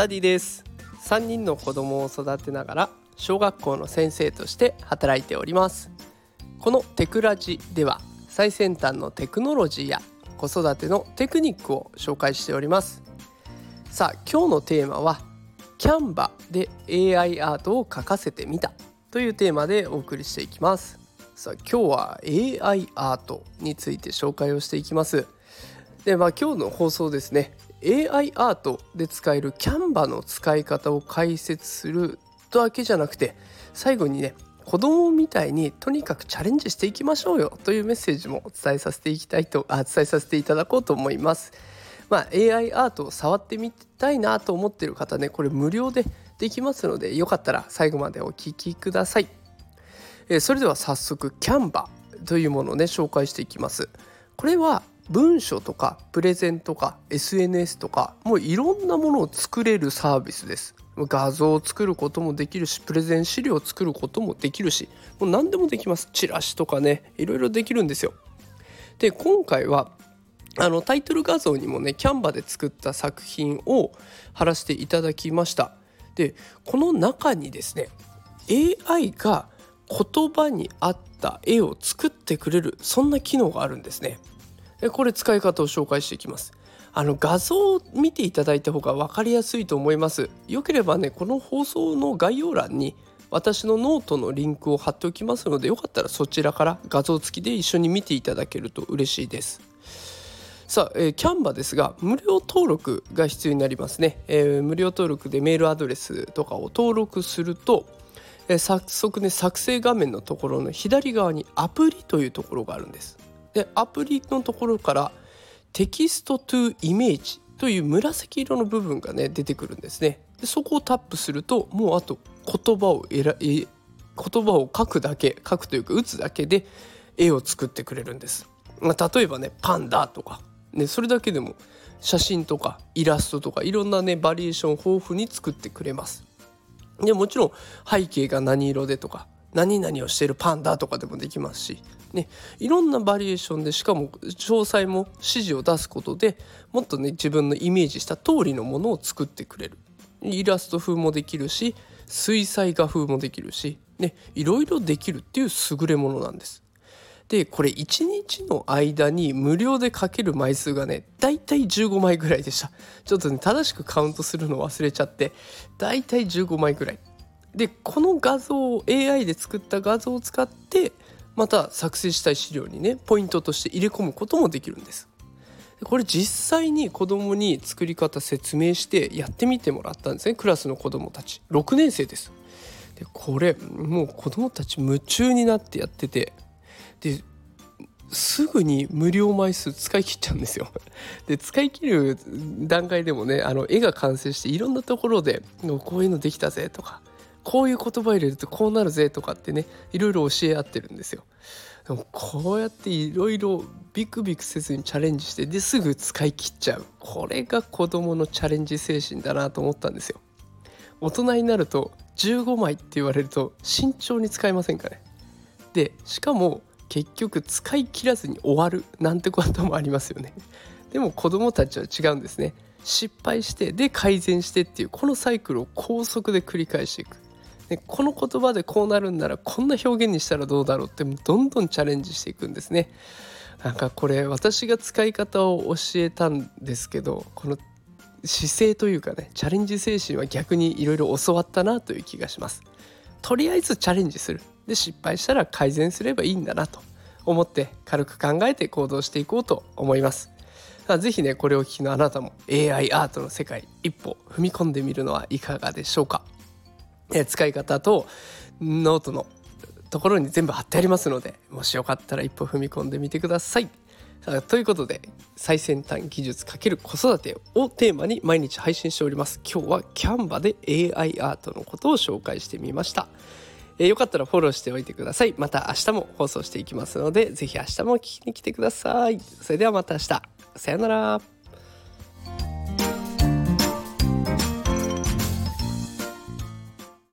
ダディです。3人の子供を育てながら小学校の先生として働いております。このテクラジでは最先端のテクノロジーや子育てのテクニックを紹介しております。さあ今日のテーマはキャンバで AI アートを描かせてみた。というテーマでお送りしていきます。さあ今日は AI アートについて紹介をしていきます。でまあ今日の放送ですね。AI アートで使えるキャンバの使い方を解説するだけじゃなくて最後にね子供みたいにとにかくチャレンジしていきましょうよというメッセージもお伝えさせていきたいとあ伝えさせていただこうと思います。まあ、AI アートを触ってみたいなと思ってる方ねこれ無料でできますのでよかったら最後までお聴きください。え、それでは早速キャンバというものをね紹介していきます。これは文書とかプレゼンとか SNS とかもういろんなものを作れるサービスです。画像を作ることもできるしプレゼン資料を作ることもできるしもう何でもできます。チラシとかねいろいろできるんですよ。で今回はあのタイトル画像にもねキャンバで作った作品を貼らせていただきました。でこの中にですね AI が言葉に合った絵を作ってくれるそんな機能があるんですね。これ使い方を紹介していきます。あの画像を見ていただいた方が分かりやすいと思います。よければねこの放送の概要欄に私のノートのリンクを貼っておきますのでよかったらそちらから画像付きで一緒に見ていただけると嬉しいです。さあ、えー、キャンバですが無料登録が必要になりますね、えー、無料登録でメールアドレスとかを登録すると、えー、早速ね作成画面のところの左側にアプリというところがあるんです。でアプリのところからテキストトゥイメージという紫色の部分がね出てくるんですね。でそこをタップするともうあと言葉をえらえ言葉を書くだけ書くというか打つだけで絵を作ってくれるんです、まあ、例えばねパンダとか、ね、それだけでも写真とかイラストとかいろんなねバリエーション豊富に作ってくれます。でもちろん背景が何色でとか何々をしてるパンダとかでもできますし、ね、いろんなバリエーションでしかも詳細も指示を出すことでもっとね自分のイメージした通りのものを作ってくれる。イラスト風もできるし水彩画風もできるし、ね、いろいろできるっていう優れものなんです。でこれ1日の間に無料で書ける枚数がねだいたい15枚ぐらいでした。ちょっとね正しくカウントするの忘れちゃってだいたい15枚ぐらい。でこの画像を AI で作った画像を使ってまた作成したい資料にねポイントとして入れ込むこともできるんです。これ実際に子供に作り方説明してやってみてもらったんですねクラスの子供たち6年生です。でこれもう子供たち夢中になってやっててですぐに無料枚数使い切っちゃうんですよ。で使い切る段階でもねあの絵が完成していろんなところでこういうのできたぜとかこういう言葉入れるとこうなるぜとかってねいろいろ教え合ってるんですよ。でもこうやっていろいろビクビクせずにチャレンジしてですぐ使い切っちゃうこれが子どものチャレンジ精神だなと思ったんですよ。大人になると15枚って言われると慎重に使いませんかね。でしかも結局使い切らずに終わるなんてこともありますよね。でも子どもたちは違うんですね。失敗してで改善してっていうこのサイクルを高速で繰り返していく。でこの言葉でこうなるんならこんな表現にしたらどうだろうってどんどんチャレンジしていくんですね。なんかこれ私が使い方を教えたんですけどこの姿勢というかねチャレンジ精神は逆にいろいろ教わったなという気がします。とりあえずチャレンジするで失敗したら改善すればいいんだなと思って軽く考えて行動していこうと思います。ぜひねこれをお聞きのあなたも AI アートの世界一歩踏み込んでみるのはいかがでしょうか。え使い方とノートのところに全部貼ってありますのでもしよかったら一歩踏み込んでみてください。ということで最先端技術×子育てをテーマに毎日配信しております。今日はキャンバで AI アートのことを紹介してみました、えー、よかったらフォローしておいてください。また明日も放送していきますので是非明日も聞きに来てください。それではまた明日。さようなら。